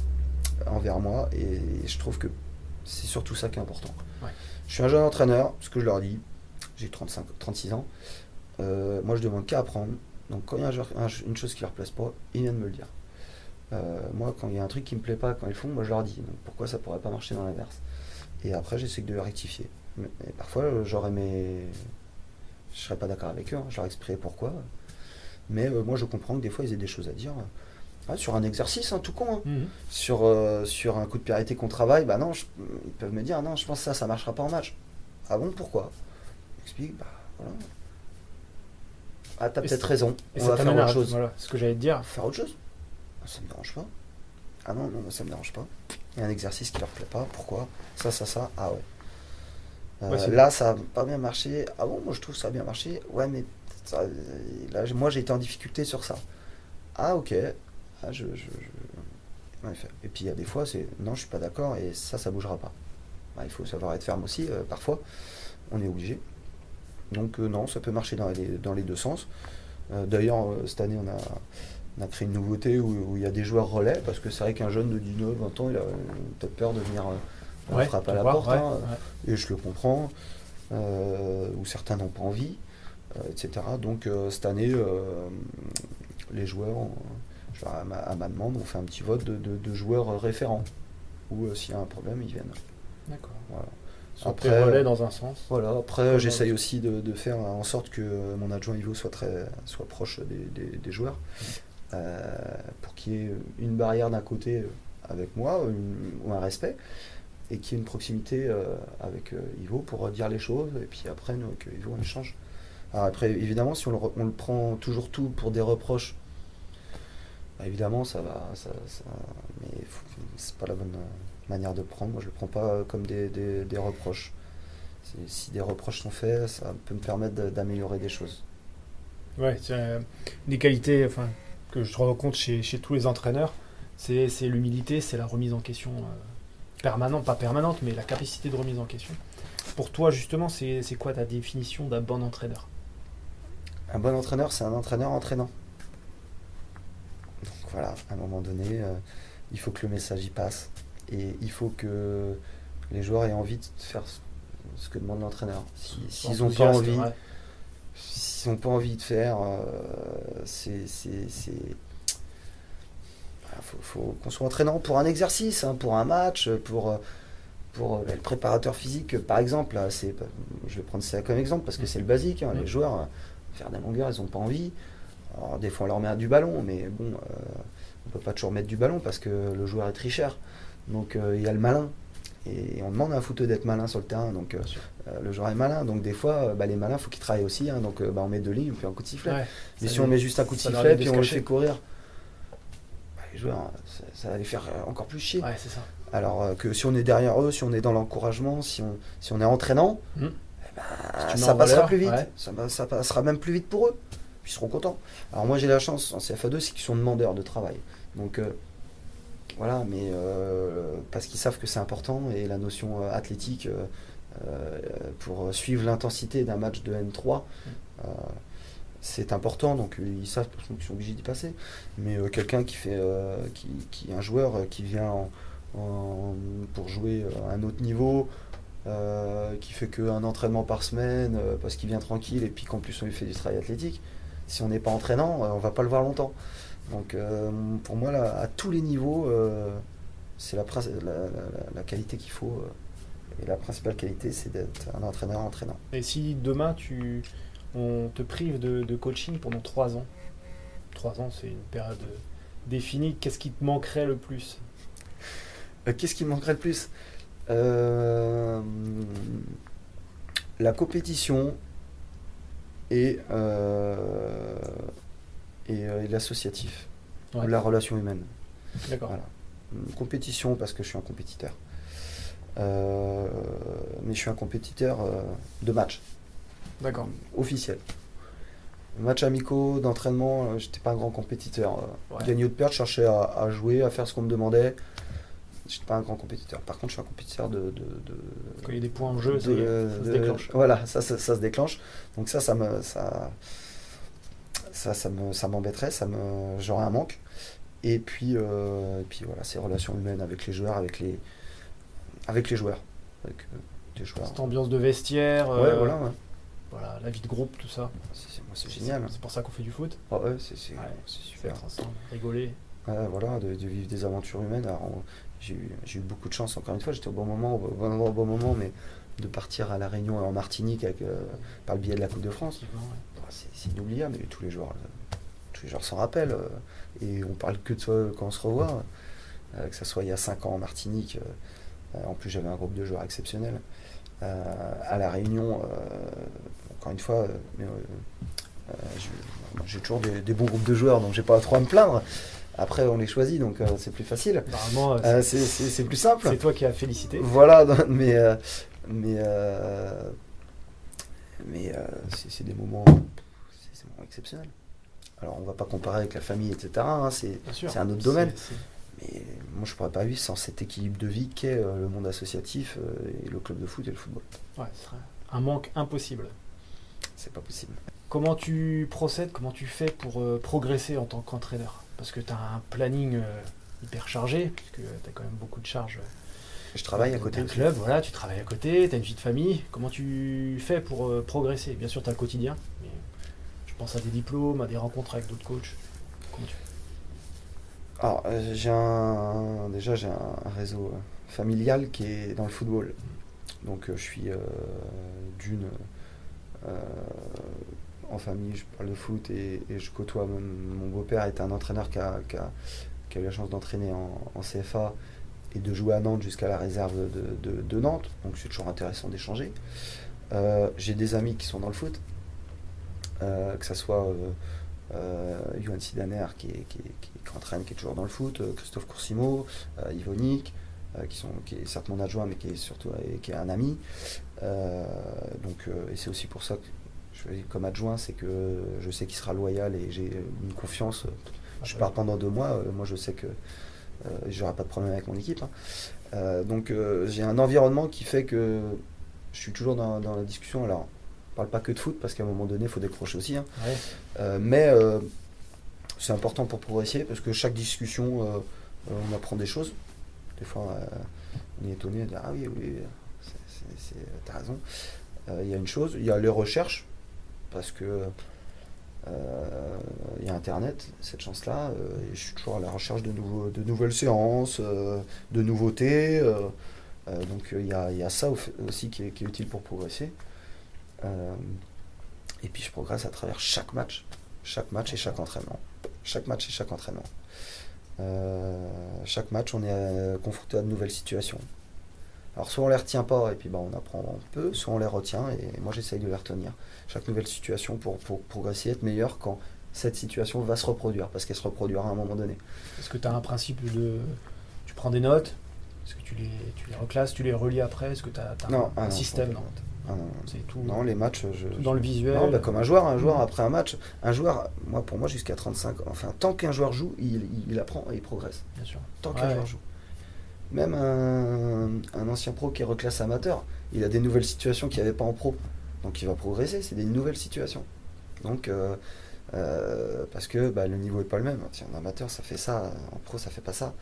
envers moi et je trouve que c'est surtout ça qui est important. Je suis un jeune entraîneur, ce que je leur dis, j'ai 35, 36 ans, euh, moi je demande qu'à apprendre. Donc quand il y a une chose qui leur plaise pas, ils viennent me le dire. Euh, moi quand il y a un truc qui me plaît pas quand ils font, moi je leur dis. Donc pourquoi ça pourrait pas marcher dans l'inverse? Et après j'essaie de rectifier. Mais, parfois j'aurais mes... Je serais pas d'accord avec eux, hein, je leur expliquerai pourquoi. Mais euh, moi je comprends que des fois ils aient des choses à dire sur un exercice, hein, tout con. Hein. Mhm. Sur, euh, sur un coup de priorité qu'on travaille, bah non, ils peuvent me dire non, je pense que ça, ça marchera pas en match. Ah bon, pourquoi? J'explique, bah voilà. Ah, t'as peut-être raison. on va faire autre chose. Voilà, ce que j'allais te dire. Faire autre chose ah, Ça me dérange pas. Ah non, non, ça me dérange pas. Il y a un exercice qui leur plaît pas. Pourquoi? Ça, ça, ça. Ah ouais. Euh, là, ça a pas bien marché. Ah bon, moi je trouve ça a bien marché. Ouais, mais là, moi j'ai été en difficulté sur ça. Ah ok. Ah, je, Et puis il y a des fois, c'est non, je suis pas d'accord et ça, ça bougera pas. Bah, il faut savoir être ferme aussi, euh, parfois, on est obligé. Donc euh, non, ça peut marcher dans les, dans les deux sens. Euh, d'ailleurs, cette année, on a, on a, créé une nouveauté où, il y a des joueurs relais, parce que c'est vrai qu'un jeune de 19, 20 ans, il a peut-être peur de venir frapper à la porte, hein, et je le comprends, ou certains n'ont pas envie, etc. Donc cette année, les joueurs à ma, demande, on fait un petit vote de, joueurs référents. Ou euh, s'il y a un problème, ils viennent. D'accord. Après, relais dans un sens. Voilà. Après, j'essaye aussi de, faire en sorte que mon adjoint Ivo soit très, soit proche des, joueurs, euh, pour qu'il y ait une barrière d'un côté euh, avec moi, ou un respect, et qu'il y ait une proximité avec Ivo pour dire les choses, et puis après, nous, avec Ivo, on échange. Alors après, évidemment, si on le, on le prend toujours tout pour des reproches évidemment, ça va, ça, ça c'est pas la bonne manière de prendre. Moi, je le prends pas comme des, reproches. Si des reproches sont faits, ça peut me permettre d'améliorer des choses. Ouais, c'est euh, des qualités enfin, que je rencontre chez, chez tous les entraîneurs, c'est l'humilité, c'est la remise en question euh, permanente, pas permanente, mais la capacité de remise en question. Pour toi, justement, c'est quoi ta définition d'un bon entraîneur? Un bon entraîneur, c'est un entraîneur entraînant. Voilà, à un moment donné, euh, il faut que le message y passe. Et il faut que les joueurs aient envie de faire ce que demande l'entraîneur. S'ils n'ont pas envie, s'ils n'ont pas envie de faire, euh, c'est, faut, faut qu'on soit entraînant pour un exercice, hein, pour un match, pour pour euh, le préparateur physique, par exemple, c'est, je vais prendre ça comme exemple parce que c'est le basique. Hein, les joueurs, euh, faire des longueurs, ils n'ont pas envie. Alors, des fois, on leur met du ballon, mais bon, euh, on ne peut pas toujours mettre du ballon parce que le joueur est tricheur. Donc, il y a le malin. Et on demande à un footeux d'être malin sur le terrain. Donc, le joueur est malin. Donc, des fois, bah, les malins, il faut qu'ils travaillent aussi. Hein. donc, bah, on met deux lignes, fait un coup de sifflet. mais si on met juste un coup de sifflet, puis on le fait courir, bah, les joueurs, ça, va les faire encore plus chier. Ouais, c'est ça. Alors euh, que si on est derrière eux, si on est dans l'encouragement, si on, si on est entraînant, hmm. eh ben, ça passera plus vite. Ça, passera même plus vite pour eux. Ils seront contents. Alors moi j'ai la chance en CFA2, c'est qu'ils sont demandeurs de travail. Donc euh, voilà, mais euh, parce qu'ils savent que c'est important et la notion athlétique pour suivre l'intensité d'un match de N3, hmm. c'est important. Donc ils savent qu'ils sont obligés d'y passer. Mais quelqu'un qui fait, qui, un joueur qui vient en pour jouer à un autre niveau, euh, qui fait qu'un entraînement par semaine euh, parce qu'il vient tranquille et puis qu'en plus on lui fait du travail athlétique, si on n'est pas entraînant, euh, on va pas le voir longtemps. Donc pour moi, là, à tous les niveaux, c'est la, la, qualité qu'il faut. et la principale qualité, c'est d'être un entraîneur entraînant. Et si demain, tu, on te prive de, de coaching pendant trois ans, trois ans, c'est une période définie, qu'est-ce qui te manquerait le plus? Euh, qu'est-ce qui manquerait le plus? Euh, La compétition et, euh, et, l'associatif, la relation humaine. D'accord. compétition parce que je suis un compétiteur. mais je suis un compétiteur de match. D'accord. Officiel. Match amicaux, d'entraînement, j'étais pas un grand compétiteur. Gagner ou de perdre, je cherchais à, jouer, à faire ce qu'on me demandait. Je suis pas un grand compétiteur. Par contre, je suis un compétiteur de. de, Quand il y a des points en jeu, ça, se déclenche. Voilà, ça, ça, se déclenche. Donc ça, ça me, ça, ça, ça me, ça m'embêterait, ça me, j'aurais un manque. Et puis, euh, et puis voilà, ces relations humaines avec les joueurs, avec les, avec les joueurs, avec euh, joueurs. Cette ambiance de vestiaire. Ouais, euh, voilà. Voilà, la vie de groupe, tout ça. C'est, génial. C'est pour ça qu'on fait du foot. Ah ouais, c'est, super. rigoler. voilà, de, vivre des aventures humaines. Alors, j'ai eu, beaucoup de chance, encore une fois, j'étais au bon moment, au bon moment, au bon moment, mais de partir à La Réunion et en Martinique avec, euh, par le biais de la Coupe de France, bah, c'est inoubliable, mais tous les joueurs, euh, tous les joueurs s'en rappellent, euh, et on parle que de ça quand on se revoit, que ce soit il y a 5 ans en Martinique, en plus j'avais un groupe de joueurs exceptionnel, à La Réunion, encore une fois, j'ai toujours des, des, bons groupes de joueurs, donc j'ai pas trop à me plaindre. Après, on les choisit, donc euh, c'est plus facile. Normalement, euh, euh, c'est plus simple. C'est toi qui as félicité. Voilà, mais, mais, mais c'est des moments, exceptionnels. Alors, on va pas comparer avec la famille, etc. Hein, c'est un autre domaine. Mais moi, je pourrais pas vivre sans cet équilibre de vie qu'est le monde associatif et le club de foot et le football. Ouais, ce serait un manque impossible. C'est pas possible. Comment tu procèdes, comment tu fais pour progresser en tant qu'entraîneur? Parce que tu as un planning euh, hyper chargé, puisque tu as quand même beaucoup de charges. Je travaille à côté. du club, voilà, tu travailles à côté, tu as une vie de famille. Comment tu fais pour euh, progresser? Bien sûr, tu as le quotidien, mais je pense à des diplômes, à des rencontres avec d'autres coachs. Comment tu fais? Alors, euh, j'ai un, déjà, j'ai un réseau familial qui est dans le football. Donc, je suis d'une en famille, je parle de foot et, je côtoie. Mon, beau-père est un entraîneur qui a, eu la chance d'entraîner en, CFA et de jouer à Nantes jusqu'à la réserve de, Nantes. Donc c'est toujours intéressant d'échanger. Euh, j'ai des amis qui sont dans le foot, euh, que ce soit euh, Johan Sidaner qui, entraîne, qui est toujours dans le foot, Christophe Coursimo, Yvonique, qui, qui est certes mon adjoint mais qui est surtout un ami. donc, et c'est aussi pour ça que je comme adjoint, c'est que je sais qu'il sera loyal et j'ai une confiance. Je pars pendant deux mois, moi je sais que j'aurai pas de problème avec mon équipe. Hein. donc j'ai un environnement qui fait que je suis toujours dans, la discussion. Alors, on parle pas que de foot parce qu'à un moment donné, il faut décrocher aussi. Hein. mais c'est important pour progresser parce que chaque discussion, on apprend des choses. Des fois, on est étonné de dire Ah oui, oui, t'as raison. Il y a une chose, il y a les recherches parce que euh, il y a Internet, cette chance-là, euh, je suis toujours à la recherche de nouvelles séances, euh, de nouveautés. donc il y, a, ça aussi qui est, utile pour progresser. et puis je progresse à travers chaque match, chaque match et chaque entraînement. Chaque match et chaque entraînement. chaque match, on est confronté à de nouvelles situations. Alors soit on les retient pas et puis bah, on apprend un peu, soit on les retient et moi j'essaye de les retenir. Chaque nouvelle situation pour, progresser, être meilleur quand cette situation va se reproduire, parce qu'elle se reproduira à un moment donné. Est-ce que tu as un principe de... Tu prends des notes? Est-ce que tu les, tu les reclasses, tu les relis après? Est-ce que tu as, un, ah système non, ah c'est tout. Non, les matchs. Je, dans le visuel. Non, bah, comme un joueur, un joueur mmh. après un match, un joueur, moi pour moi jusqu'à 35, enfin tant qu'un joueur joue, il, apprend et il progresse. Bien sûr. Tant qu'un joueur joue. Même un, ancien pro qui reclasse amateur, il a des nouvelles situations qu'il n'y avait pas en pro. Donc il va progresser, c'est des nouvelles situations. Donc, euh, euh, parce que bah, le niveau n'est pas le même. Si un amateur, ça fait ça, en pro, ça fait pas ça.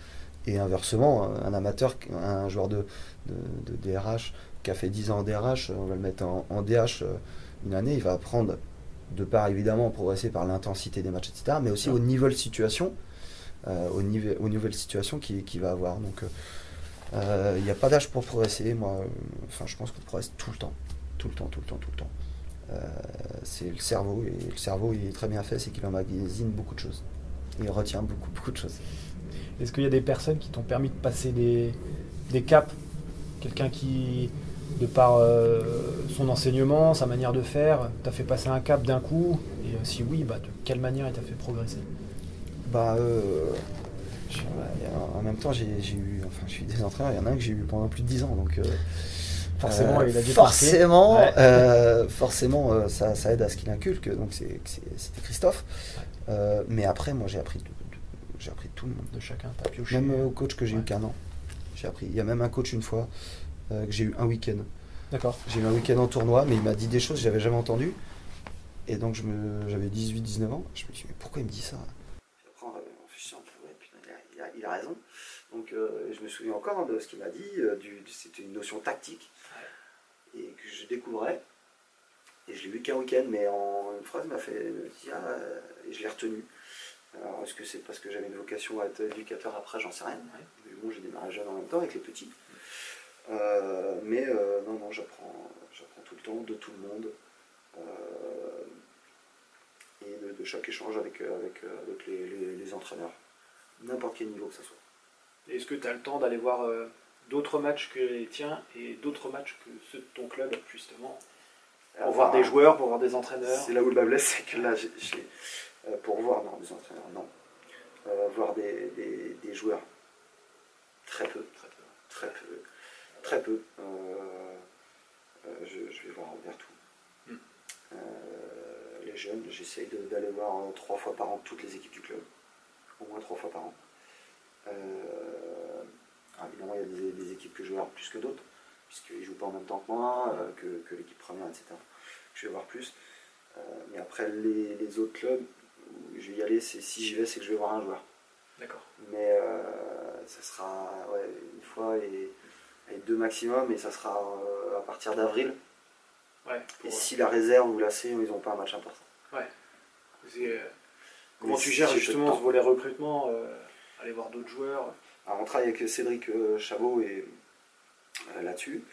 Et inversement, un amateur, un joueur de, de, DRH qui a fait 10 ans en DRH, on va le mettre en, DH euh, une année, il va apprendre, de part évidemment, progresser par l'intensité des matchs, etc., mais aussi au niveau de situation, au niveau, aux nouvelles situations qu'il va avoir. Donc, euh, il n'y a pas d'âge pour progresser. Moi, euh, enfin, je pense qu'on progresse tout le temps. Tout le temps, tout le temps, tout le temps. Euh, c'est le cerveau, et le cerveau, il est très bien fait, c'est qu'il emmagasine beaucoup de choses. Il retient beaucoup, beaucoup de choses. Est-ce qu'il y a des personnes qui t'ont permis de passer des, des caps? Quelqu'un qui, de par son enseignement, sa manière de faire, t'a fait passer un cap d'un coup? Et si oui, bah, de quelle manière il t'a fait progresser? Bah, en même temps, j'ai eu, enfin, je suis des entraîneurs, il y en a un que j'ai eu pendant plus de 10 ans, donc. Euh, forcément, il a dû Forcément, euh, forcément euh, ça, ça, aide à ce qu'il inculque, donc c'était Christophe. mais après, moi, j'ai appris, j'ai appris tout le monde. De chacun, Même au coach que j'ai eu qu'un an. J'ai appris. Il y a même un coach une fois que j'ai eu un week-end. D'accord. J'ai eu un week-end en tournoi, mais il m'a dit des choses que j'avais jamais entendues. Et donc, j'avais 18-19 ans. Je me suis dit, mais pourquoi il me dit ça? Il a raison. Donc euh, je me souviens encore de ce qu'il m'a dit, euh, c'était une notion tactique, et que je découvrais. Et je l'ai vu qu'un week-end, mais en une phrase, il m'a fait dire, ah, et je l'ai retenu. Alors, est-ce que c'est parce que j'avais une vocation à être éducateur après? J'en sais rien. Mais bon, j'ai démarré jeune en même temps avec les petits. Euh, mais non, non, j'apprends, j'apprends tout le temps de tout le monde. et de, chaque échange avec, avec, les entraîneurs n'importe quel niveau que ce soit. Est-ce que tu as le temps d'aller voir euh, d'autres matchs que les tiens et d'autres matchs que ceux de ton club, justement Pour voir des joueurs, pour voir des entraîneurs? C'est là où le bas blesse, c'est que là, j'ai, euh, pour voir, non, des entraîneurs, non. Euh, voir des, des, joueurs, très peu, très peu, très peu. Très peu. Je, je, vais voir tout. Hmm. les jeunes, j'essaye d'aller voir trois fois par an toutes les équipes du club au moins trois fois par an. Euh, évidemment, il y a des, équipes que je vais voir plus que d'autres, puisqu'ils ne jouent pas en même temps que moi, euh, que, l'équipe première, etc. Je vais voir plus. Euh, mais après, les, autres clubs, où je vais y aller, c'est si j'y vais, c'est que je vais voir un joueur. D'accord. Mais ça sera une fois et, deux maximum, et ça sera à partir d'avril. et si la réserve ou la C, ils n'ont pas un match important. Ouais. Comment tu gères justement ce volet recrutement euh, Aller voir d'autres joueurs On travaille avec Cédric euh, Chabot et euh, là-dessus.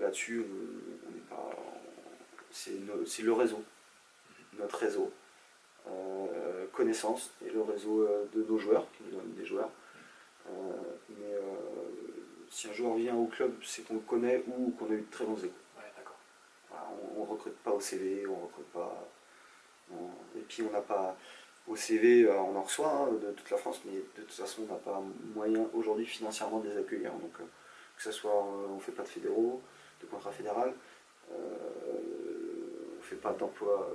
là-dessus, C'est le réseau, mhm. notre réseau. connaissance et le réseau de nos joueurs, qui nous donnent des joueurs. mais si un joueur vient au club, c'est qu'on le connaît ou qu'on a eu de très bons échos. on ne recrute pas au CV, on ne recrute pas et puis on n'a pas au CV, euh, on en reçoit hein, de toute la France, mais de toute façon on n'a pas moyen aujourd'hui financièrement de les accueillir. Donc euh, que ce soit, on ne fait pas de fédéraux, de contrat fédéral, on ne fait pas d'emploi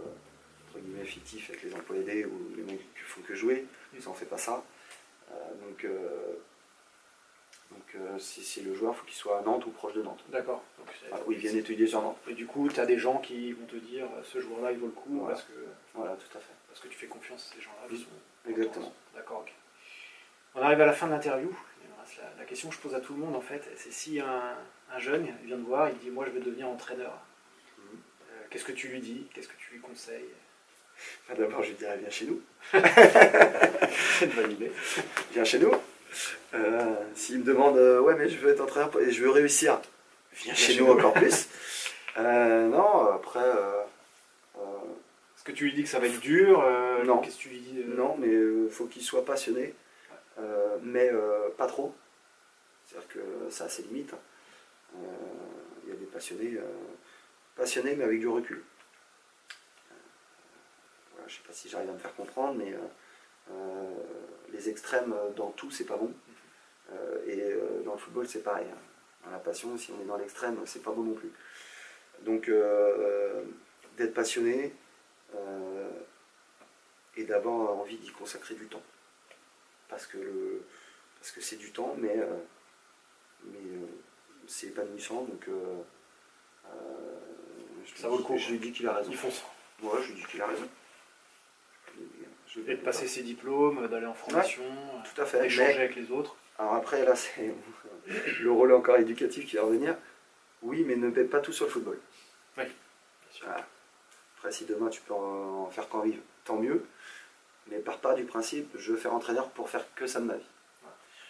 entre guillemets fictif avec les emplois aidés ou les mecs qui font que jouer, ça on fait pas ça. donc donc euh, si, le joueur, il faut qu'il soit à Nantes ou proche de Nantes. D'accord. Ah, oui, il vient étudier sur Nantes. Et du coup, tu as des gens qui vont te dire ce joueur-là, il vaut le coup voilà. parce que. Voilà, tout à fait. Parce que tu fais confiance à ces gens-là. Exactement. D'accord, ok. On arrive à la fin de l'interview. La, question que je pose à tout le monde, en fait, c'est si un, jeune vient te voir, il dit Moi, je veux devenir entraîneur. Mhm. Euh, qu'est-ce que tu lui dis? Qu'est-ce que tu lui conseilles? Bah, D'abord, je lui dirais Viens chez nous. c'est une bonne idée. Viens chez nous. Euh, s'il me demande, euh, ouais, mais je veux être entraîneur et je veux réussir, viens chez, nous, encore plus. Euh, non, après. Est-ce que tu lui dis que ça va être dur Non. Qu'est-ce que tu lui dis Non, mais il faut qu'il soit passionné, mais pas trop. C'est-à-dire que ça a ses limites. Il y a des passionnés, passionnés mais avec du recul. je ne sais pas si j'arrive à me faire comprendre, mais les extrêmes dans tout, c'est pas bon. Euh, et euh, dans le football, c'est pareil. Hein. Dans la passion, si on est dans l'extrême, c'est pas bon non plus. Donc, d'être passionné et d'avoir envie d'y consacrer du temps. Parce que parce que c'est du temps, mais, mais c'est épanouissant. Donc, ça vaut le coup. Je lui dis qu'il a raison. Il fonce. Moi, je lui dis qu'il a raison et de passer ses diplômes, d'aller en formation, tout à fait. échanger avec les autres. Alors après, là, c'est le rôle encore éducatif qui va revenir. Oui, mais ne pète pas tout sur le football. Oui, bien sûr. Après, si demain tu peux en faire qu'en vivre, tant mieux. Mais pars pas du principe, je veux faire entraîneur pour faire que ça de ma vie.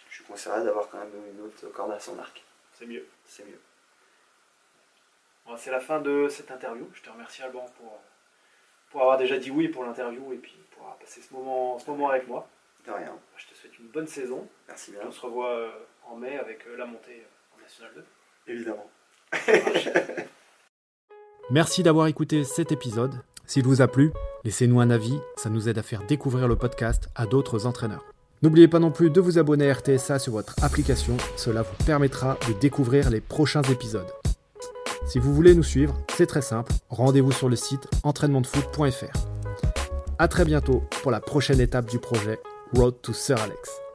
Je suis conseillé d'avoir quand même une autre corde à son arc. C'est mieux. C'est mieux. c'est la fin de cette interview. Je te remercie Alban pour, pour avoir déjà dit oui pour l'interview et puis passer ce moment, ce moment avec moi. De rien. Je te souhaite une bonne saison. Merci bien. On se revoit euh, en mai avec euh, la montée en National 2. Évidemment. Merci d'avoir écouté cet épisode. S'il vous a plu, laissez-nous un avis, ça nous aide à faire découvrir le podcast à d'autres entraîneurs. N'oubliez pas non plus de vous abonner à RTSA sur votre application, cela vous permettra de découvrir les prochains épisodes. Si vous voulez nous suivre, c'est très simple, rendez-vous sur le site entraînementdefoot.fr. A très bientôt pour la prochaine étape du projet Road to Sir Alex.